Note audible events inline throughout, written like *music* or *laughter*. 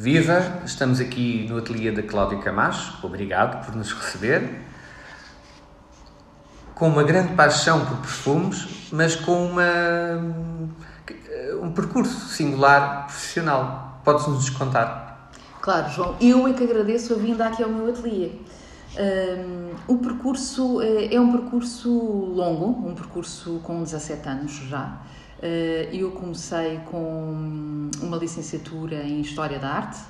Viva! Estamos aqui no ateliê da Cláudia Camacho. Obrigado por nos receber. Com uma grande paixão por perfumes, mas com uma, um percurso singular profissional. Podes-nos contar? Claro, João. Eu é que agradeço a vinda aqui ao meu ateliê. Um, o percurso é, é um percurso longo, um percurso com 17 anos já. Uh, eu comecei com uma licenciatura em História da Arte.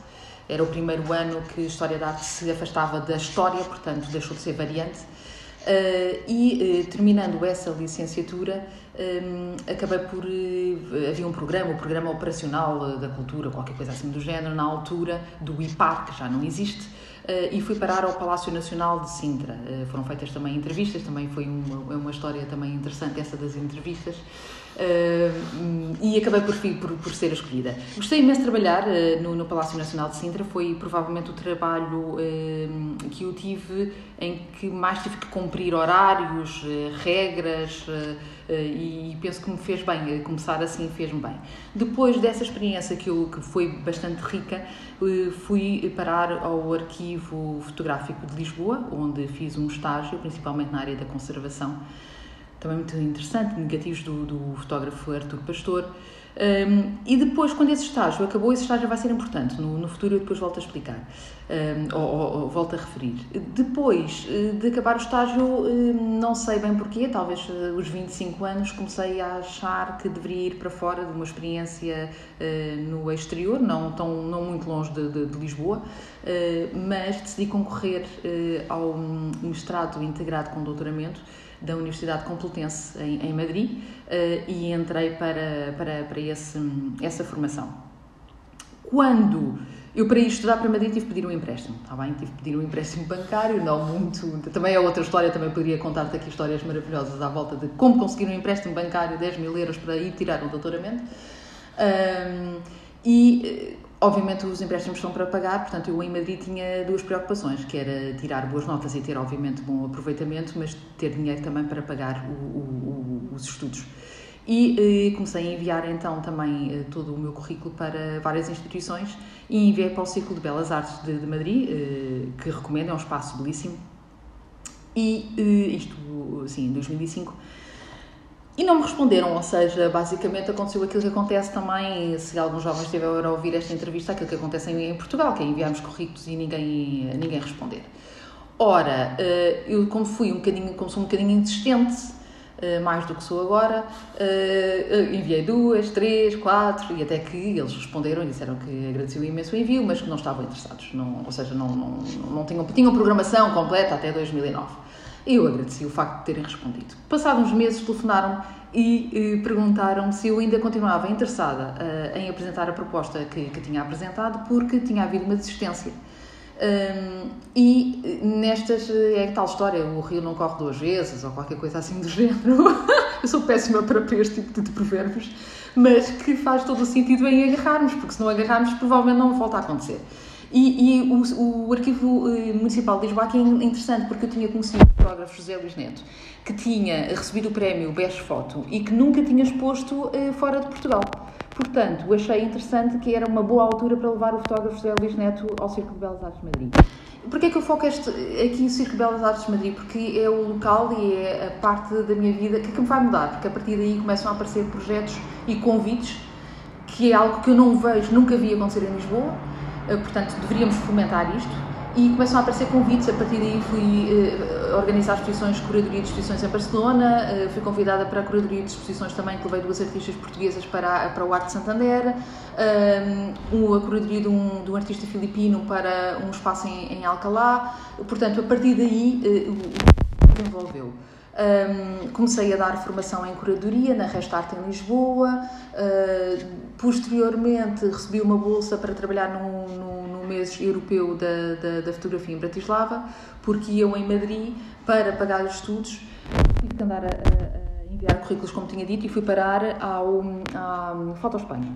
Era o primeiro ano que História da Arte se afastava da História, portanto deixou de ser variante. Uh, e uh, terminando essa licenciatura, acabei por. Havia um programa, o Programa Operacional da Cultura, qualquer coisa assim do género, na altura do IPAR, que já não existe, e fui parar ao Palácio Nacional de Sintra. Foram feitas também entrevistas, também foi uma, é uma história também interessante essa das entrevistas. Uh, e acabei por, por, por, ser escolhida. Gostei imenso de trabalhar no, no, Palácio Nacional de Sintra, foi provavelmente o trabalho que eu tive em que mais tive que cumprir horários, regras e penso que me fez bem, começar assim fez-me bem. Depois dessa experiência que, eu, que foi bastante rica, fui parar ao Arquivo Fotográfico de Lisboa, onde fiz um estágio, principalmente na área da conservação, também muito interessante, negativos do, do fotógrafo Artur Pastor. Um, e depois, quando esse estágio acabou, esse estágio vai ser importante. No, no futuro eu depois volto a explicar, um, ou, ou, ou, volto a referir. Depois eh, de acabar o estágio, hum, não sei bem porquê, talvez eh, os 25 anos, comecei a achar que deveria ir para fora de uma experiência uh, no exterior, não, tão, não muito longe de, de, de Lisboa, uh, mas decidi concorrer uh, ao mestrado integrado com doutoramento da Universidade Complutense em, em Madrid uh, e entrei para, para, para esse, essa formação. Quando eu, para ir estudar para Madrid, tive que pedir um empréstimo, está bem? Tive que pedir um empréstimo bancário, não muito. Também é outra história, também poderia contar-te aqui histórias maravilhosas à volta de como conseguir um empréstimo bancário, 10 mil euros, para ir tirar um doutoramento. Um, e Obviamente os empréstimos são para pagar, portanto eu em Madrid tinha duas preocupações, que era tirar boas notas e ter obviamente bom aproveitamento, mas ter dinheiro também para pagar o, o, o, os estudos. E eh, comecei a enviar então também eh, todo o meu currículo para várias instituições e enviei para o Ciclo de Belas Artes de, de Madrid, eh, que recomendo, é um espaço belíssimo. E eh, isto, assim, em 2005 e não me responderam, ou seja, basicamente aconteceu aquilo que acontece também, se alguns jovens estiverem a ouvir esta entrevista, aquilo que acontece em Portugal, que é enviarmos currículos e ninguém, ninguém responder. Ora, eh, eu como fui um bocadinho, como sou um bocadinho insistente, mais do que sou agora, eh, enviei duas, três, quatro, e até que eles responderam e disseram que agradeciam imenso o envio, mas que não estavam interessados, não, ou seja, não, não, não tinham, tinham programação completa até 2009. Eu agradeci o facto de terem respondido. Passados uns meses, telefonaram e, e perguntaram se eu ainda continuava interessada uh, em apresentar a proposta que, que, tinha apresentado, porque tinha havido uma desistência. Um, e nestas é tal história, o rio não corre duas vezes, ou qualquer coisa assim do *laughs* género. eu sou péssima para este tipo de provérbios, mas que faz todo o sentido em agarrarmos, porque se não agarrarmos, provavelmente não volta a acontecer. E, e o, o, Arquivo eh, Municipal de Lisboa aqui é interessante porque eu tinha conhecido o fotógrafo José Luís Neto, que tinha recebido o prémio Best Foto e que nunca tinha exposto eh, fora de Portugal. Portanto, achei interessante que era uma boa altura para levar o fotógrafo José Luís Neto ao Circo de Belas Artes de Madrid. Porquê é que eu foco este, aqui no Circo de Belas Artes de Madrid? Porque é o local e é a parte da minha vida que, que me vai mudar, porque a partir daí começam a aparecer projetos e convites, que é algo que eu não vejo, nunca vi acontecer em Lisboa, eh, portanto, deveríamos fomentar isto. E começam a aparecer convites, a partir daí fui uh, organizar exposições, curadoria de exposições em Barcelona, uh, fui convidada para a curadoria de exposições também, que levei duas artistas portuguesas para, para o Arte Santander, um, a curadoria de um, de um artista filipino para um espaço em, em Alcalá, portanto, a partir daí uh, desenvolveu. Um, comecei a dar formação em curadoria na Restart em Lisboa. Uh, posteriormente, recebi uma bolsa para trabalhar no, no mês europeu da, da, da, fotografia em Bratislava, porque eu em Madrid, para pagar os estudos, tive que andar a, a enviar currículos, como tinha dito, e fui parar ao, à Foto Espanha,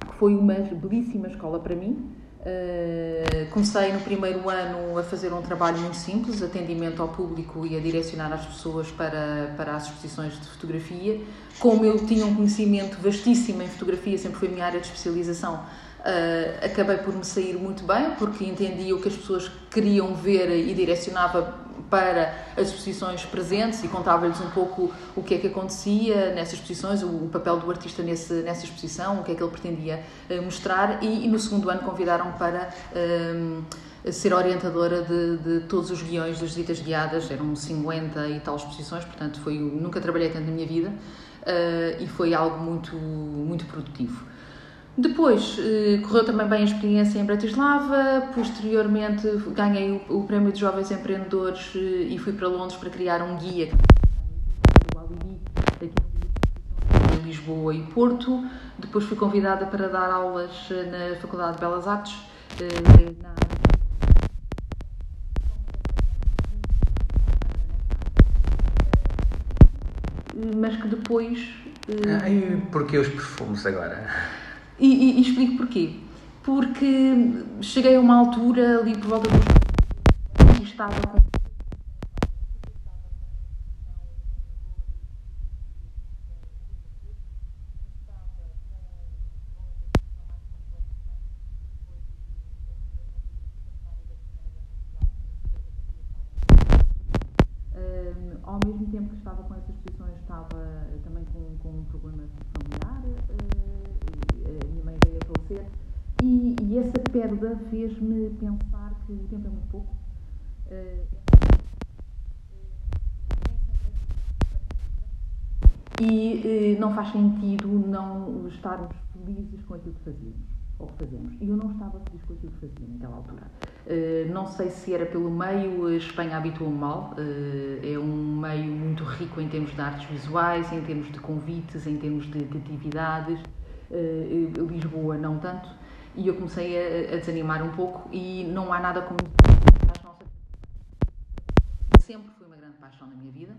que foi uma belíssima escola para mim Uh, comecei no primeiro ano a fazer um trabalho muito simples, atendimento ao público e a direcionar as pessoas para, para as exposições de fotografia. Como eu tinha um conhecimento vastíssimo em fotografia, sempre foi a minha área de especialização, Uh, acabei por me sair muito bem, porque entendia o que as pessoas queriam ver e direcionava para as exposições presentes e contava-lhes um pouco o que é que acontecia nessas exposições, o, papel do artista nesse, nessa exposição, o que é que ele pretendia uh, mostrar e, e, no segundo ano convidaram para uh, ser orientadora de, de, todos os guiões das visitas guiadas, eram 50 e tal exposições, portanto foi, nunca trabalhei tanto na minha vida e foi algo muito, muito produtivo. Depois, eh, correu também bem a experiência em Bratislava, posteriormente ganhei o, Prémio de Jovens Empreendedores eh, e fui para Londres para criar um guia em Lisboa e Porto. Depois fui convidada para dar aulas eh, na Faculdade de Belas Artes, na mas que depois. Ah, e porquê os perfumes agora? E, e, e, explico porquê. Porque cheguei a uma altura ali por volta dos. e estava com. ao mesmo tempo que estava com essas posições, estava também com, com um problema familiar. E, essa perda fez-me pensar que o tempo é muito pouco. e não faz sentido não estarmos felizes com aquilo que fazemos ou que fazemos. E eu não estava feliz com aquilo que fazia naquela altura. Uh, não sei se era pelo meio, a Espanha habituou-me mal. É um meio muito rico em termos de artes visuais, em termos de convites, em termos de, de atividades. Lisboa, não tanto. E eu comecei a, a, desanimar um pouco. E não há nada como. Sempre foi uma grande paixão na minha vida.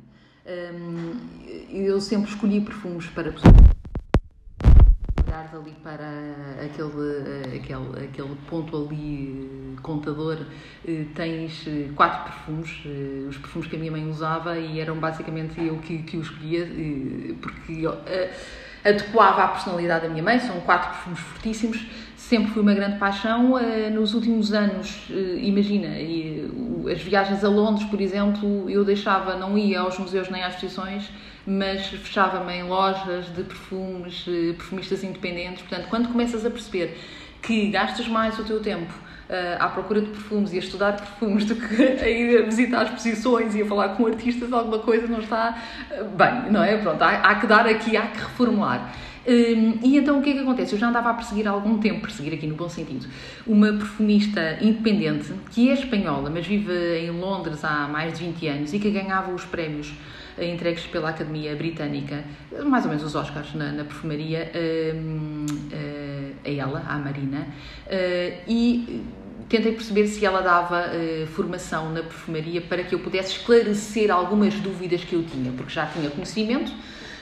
Um, eu sempre escolhi perfumes para pessoas olhares ali para aquele, aquele, aquele ponto ali contador, eh, tens eh, quatro perfumes, eh, os perfumes que a minha mãe usava e eram basicamente eu que, que os escolhia, porque adequava à personalidade da minha mãe, são quatro perfumes fortíssimos, sempre foi uma grande paixão. Nos últimos anos, imagina, as viagens a Londres, por exemplo, eu deixava, não ia aos museus nem às exposições, mas fechava-me em lojas de perfumes, eh, perfumistas independentes. Portanto, quando começas a perceber que gastas mais o teu tempo à procura de perfumes e a estudar perfumes do que *laughs* a ir a visitar exposições e a falar com artistas, alguma coisa não está eh, bem, não é? Pronto, há, há que dar aqui, há que reformular. Um, e então o que é que acontece? Eu já andava a perseguir há algum tempo, perseguir aqui no bom sentido, uma perfumista independente que é espanhola, mas vive em Londres há mais de 20 anos e que ganhava os prémios entregues pela Academia Britânica, mais ou menos os Oscars na, na perfumaria, uh, uh, a ela, à Marina, uh, e tentei perceber se ela dava uh, formação na perfumaria para que eu pudesse esclarecer algumas dúvidas que eu tinha, porque já tinha conhecimento,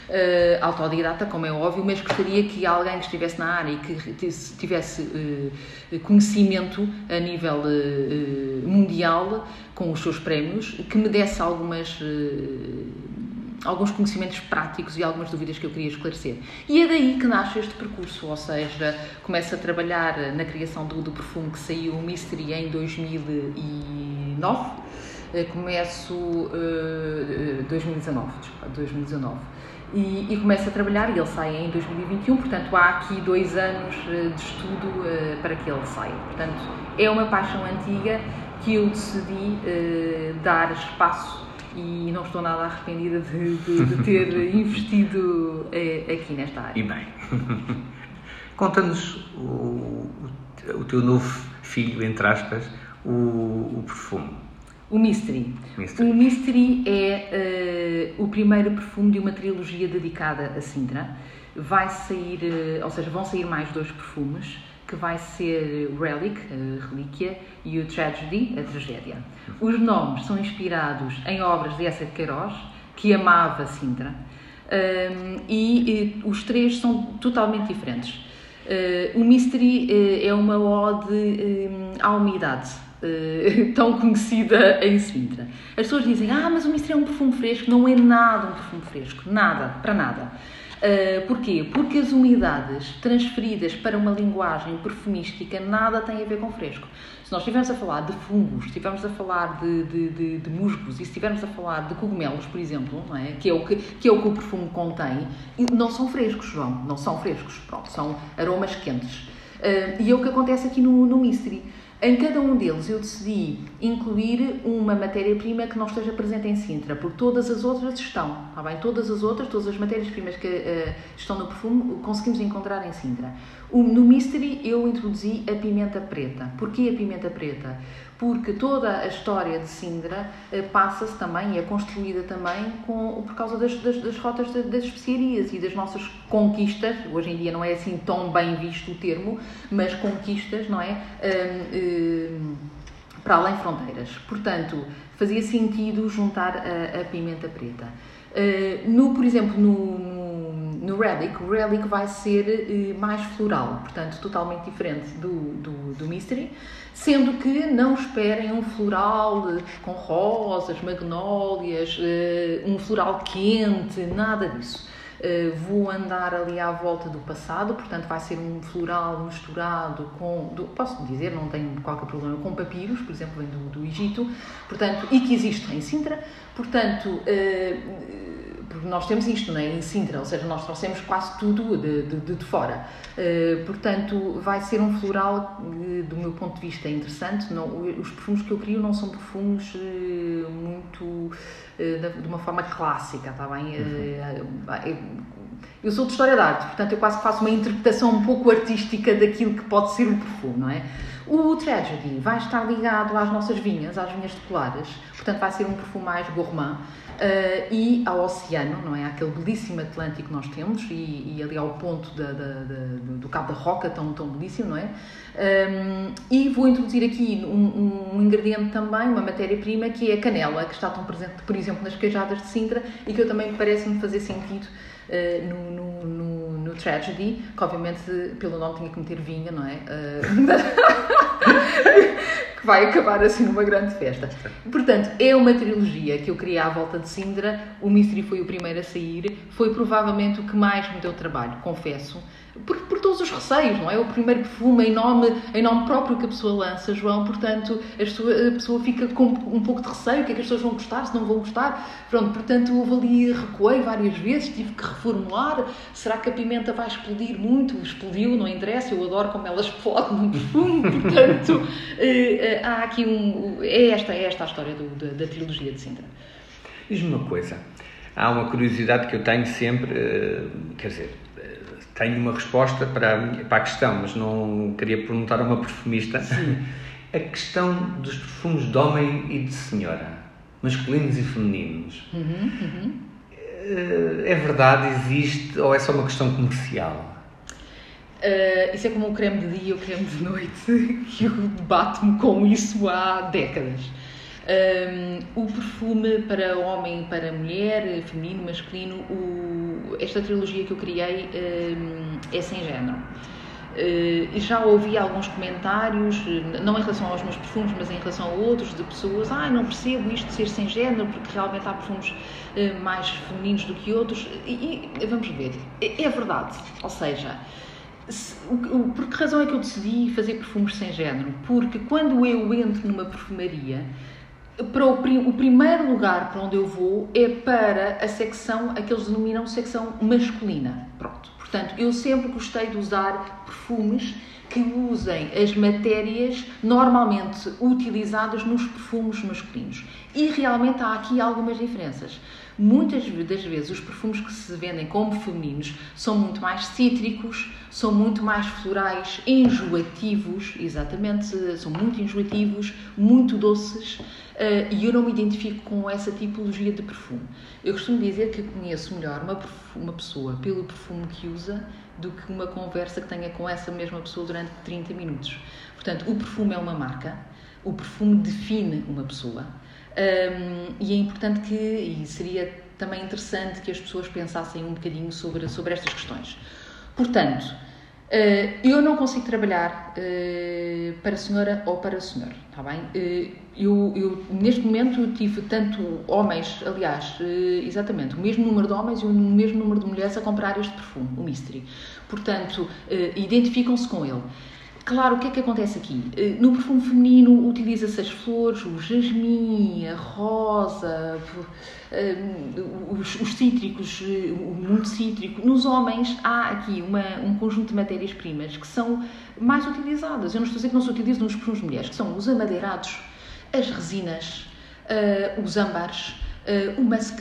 uh, autodidata, como é óbvio, mas gostaria que alguém que estivesse na área e que tivesse uh, conhecimento a nível uh, mundial com os seus prémios, que me desse algumas alguns conhecimentos práticos e algumas dúvidas que eu queria esclarecer. E é daí que nasce este percurso, ou seja, começo a trabalhar na criação do, do perfume que saiu o Mystery em 2009, começo uh, 2019, desculpa, 2019 e, e começa a trabalhar e ele sai em 2021, portanto há aqui dois anos eh, de estudo uh, para que ele saia. Portanto, é uma paixão antiga que eu decidi uh, dar espaço e não estou nada arrependida de, de, de ter *laughs* investido uh, aqui nesta área. E bem, conta-nos o, o teu novo filho, entre aspas, o, o perfume. O Mystery. Mystery. O Mystery é uh, o primeiro perfume de uma trilogia dedicada a Sintra. Vai sair, uh, ou seja, vão sair mais dois perfumes, que vai ser Relic, a relíquia, e o Tragedy, a tragédia. Os nomes são inspirados em obras de Essa de Queiroz, que amava Sintra, um, e, e, os três são totalmente diferentes. Uh, o Mystery é uma ode um, à umidade uh, *laughs* tão conhecida em Sintra. As pessoas dizem, ah, mas o Mystery é um perfume fresco. Não é nada um perfume fresco, nada, para nada. Uh, porquê? Porque as umidades transferidas para uma linguagem perfumística nada têm a ver com fresco. Se nós estivermos a falar de fungos, estivermos a falar de, de, de, de, musgos e se estivermos a falar de cogumelos, por exemplo, é? Que, é o que, que é o que o perfume contém, não são frescos, João, não são frescos, pronto, são aromas quentes. Uh, e é o que acontece aqui no, no Mystery. Em cada um deles eu decidi incluir uma matéria-prima que não esteja presente em Sintra, porque todas as outras estão, está bem? Todas as outras, todas as matérias-primas que uh, estão no perfume, conseguimos encontrar em Sintra. no Mystery eu introduzi a pimenta preta. Porquê a pimenta preta? Porque toda a história de Sindra eh, passa-se também e é construída também com, por causa das, das, das rotas de, das especiarias e das nossas conquistas. Hoje em dia não é assim tão bem visto o termo, mas conquistas, não é? Um, um, para além fronteiras. Portanto, fazia sentido juntar a, a pimenta preta. Uh, no, por exemplo, no, no, Relic, o Relic vai ser uh, mais floral, portanto, totalmente diferente do, do, do Mystery. Sendo que não esperem um floral com rosas, magnólias, eh, um floral quente, nada disso. Eh, vou andar ali à volta do passado, portanto vai ser um floral misturado com, posso dizer, não tenho qualquer problema, com papiros, por exemplo, vem do, do Egito, portanto, e que existe em Sintra, portanto, eh, porque nós temos isto não é? em Sintra, ou seja, nós trouxemos quase tudo de, de, de fora. Uh, portanto, vai ser um floral, uh, do meu ponto de vista, interessante. Não, os perfumes que eu crio não são perfumes uh, muito de uma forma clássica, está bem? Uhum. Eu sou de História da Arte, portanto, eu quase faço uma interpretação um pouco artística daquilo que pode ser um perfume, não é? O Tragedy vai estar ligado às nossas vinhas, às vinhas de colares, portanto, vai ser um perfume mais gourmand Uh, e ao oceano, não é? Aquele belíssimo Atlântico que nós temos e, e ali ao ponto da, da, da, do Cabo da Roca, tão, tão belíssimo, não é? Um, e vou introduzir aqui um, um ingrediente também, uma matéria-prima, que é a canela, que está tão presente, por exemplo, nas queijadas de Sintra e que eu também parece-me fazer sentido uh, no, no, no, no, Tragedy, que obviamente pelo nome tinha que meter vinho, não é? Uh, *laughs* que vai acabar assim numa grande festa. Portanto, é uma trilogia que eu criei à volta de Sindra. O Mystery foi o primeiro a sair. Foi provavelmente o que mais me deu trabalho, confesso por, por todos os receios, não é? O primeiro perfume em nome, em nome próprio que a pessoa lança, João, portanto, a pessoa, a pessoa fica com um pouco de receio, o que é que as pessoas vão gostar, se não vão gostar. Pronto, portanto, houve ali, recuei várias vezes, tive que reformular. Será que a pimenta vai explodir muito? Explodiu, não interessa, eu adoro como ela explode no perfume, *laughs* portanto, eh, eh, há aqui um. É esta, é esta a história do, da, da trilogia de Sintra. Diz-me uma coisa. Há uma curiosidade que eu tenho sempre, eh, quer dizer, tenho uma resposta para a, para a questão, mas não queria perguntar a uma perfumista. Sim. A questão dos perfumes de homem e de senhora, masculinos e femininos. Uhum, uhum. Eh, é verdade, existe, ou é só uma questão comercial? Uh, isso é como o creme de dia e o creme de noite, *laughs* que eu debato-me com isso há décadas. Um, o perfume para homem, para mulher, feminino, masculino, o, esta trilogia que eu criei um, é sem género. Uh, já ouvi alguns comentários, não em relação aos meus perfumes, mas em relação a outros, de pessoas, ah, não percebo isto de ser sem género, porque realmente há perfumes uh, mais femininos do que outros. E, e vamos ver, é, é verdade. Ou seja, se, o, por que razão é que eu decidi fazer perfumes sem género? Porque quando eu entro numa perfumaria, para o, o, primeiro lugar para onde eu vou é para a secção, a que eles denominam secção masculina. Pronto. Portanto, eu sempre gostei de usar perfumes que usem as matérias normalmente utilizadas nos perfumes masculinos. E realmente há aqui algumas diferenças. Muitas das vezes os perfumes que se vendem como femininos são muito mais cítricos, são muito mais florais, enjoativos, exatamente, são muito enjoativos, muito doces uh, e eu não me identifico com essa tipologia de perfume. Eu costumo dizer que conheço melhor uma, uma pessoa pelo perfume que usa do que uma conversa que tenha com essa mesma pessoa durante 30 minutos. Portanto, o perfume é uma marca, o perfume define uma pessoa. Um, e é importante que, e seria também interessante que as pessoas pensassem um bocadinho sobre, sobre estas questões. Portanto, Uh, eu não consigo trabalhar uh, para a senhora ou para o senhor, está bem? Uh, eu, eu, neste momento eu tive tanto homens, aliás, exatamente, o mesmo número de homens e o mesmo número de mulheres a comprar este perfume, o Mystery. Portanto, identificam-se com ele. Claro, o que é que acontece aqui? Eh, no perfume feminino utiliza-se as flores, o jasmim, a rosa, eh, os, os cítricos, eh, muito cítrico. Nos homens há aqui uma, um conjunto de matérias-primas que são mais utilizadas. Eu não estou a dizer que não se utilizam nos perfumes mulheres, que são os amadeirados, as resinas, os âmbares, o musk,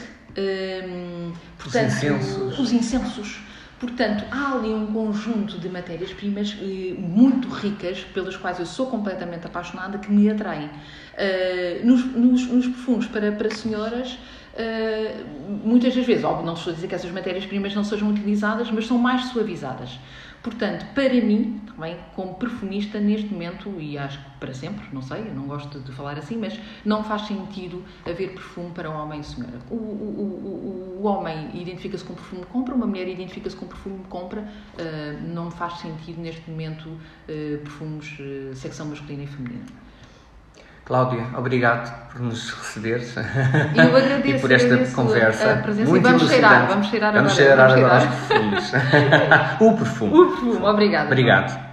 portanto, os incensos. Os incensos Portanto, há ali um conjunto de matérias-primas eh, muito ricas, pelas quais eu sou completamente apaixonada, que me atraem. Uh, nos, nos, nos, perfumes para, para senhoras, uh, muitas das vezes, óbvio, não estou a dizer que essas matérias-primas não sejam utilizadas, mas são mais suavizadas. Portanto, para mim, também como perfumista, neste momento, e acho que para sempre, não sei, eu não gosto de falar assim, mas não faz sentido haver perfume para um homem e senhora. O, o, o, o homem identifica-se com perfume compra, uma mulher identifica-se com perfume compra, uh, não faz sentido neste momento uh, perfumes uh, secção masculina e feminina. Cláudia, obrigado por nos receberes Eu *laughs* agradeço, e por esta conversa. A presença muito e vamos cheirar, vamos cheirar vamos agora. Cheirar vamos cheirar agora os perfumes. *laughs* o perfume. O perfume, obrigada. Obrigado.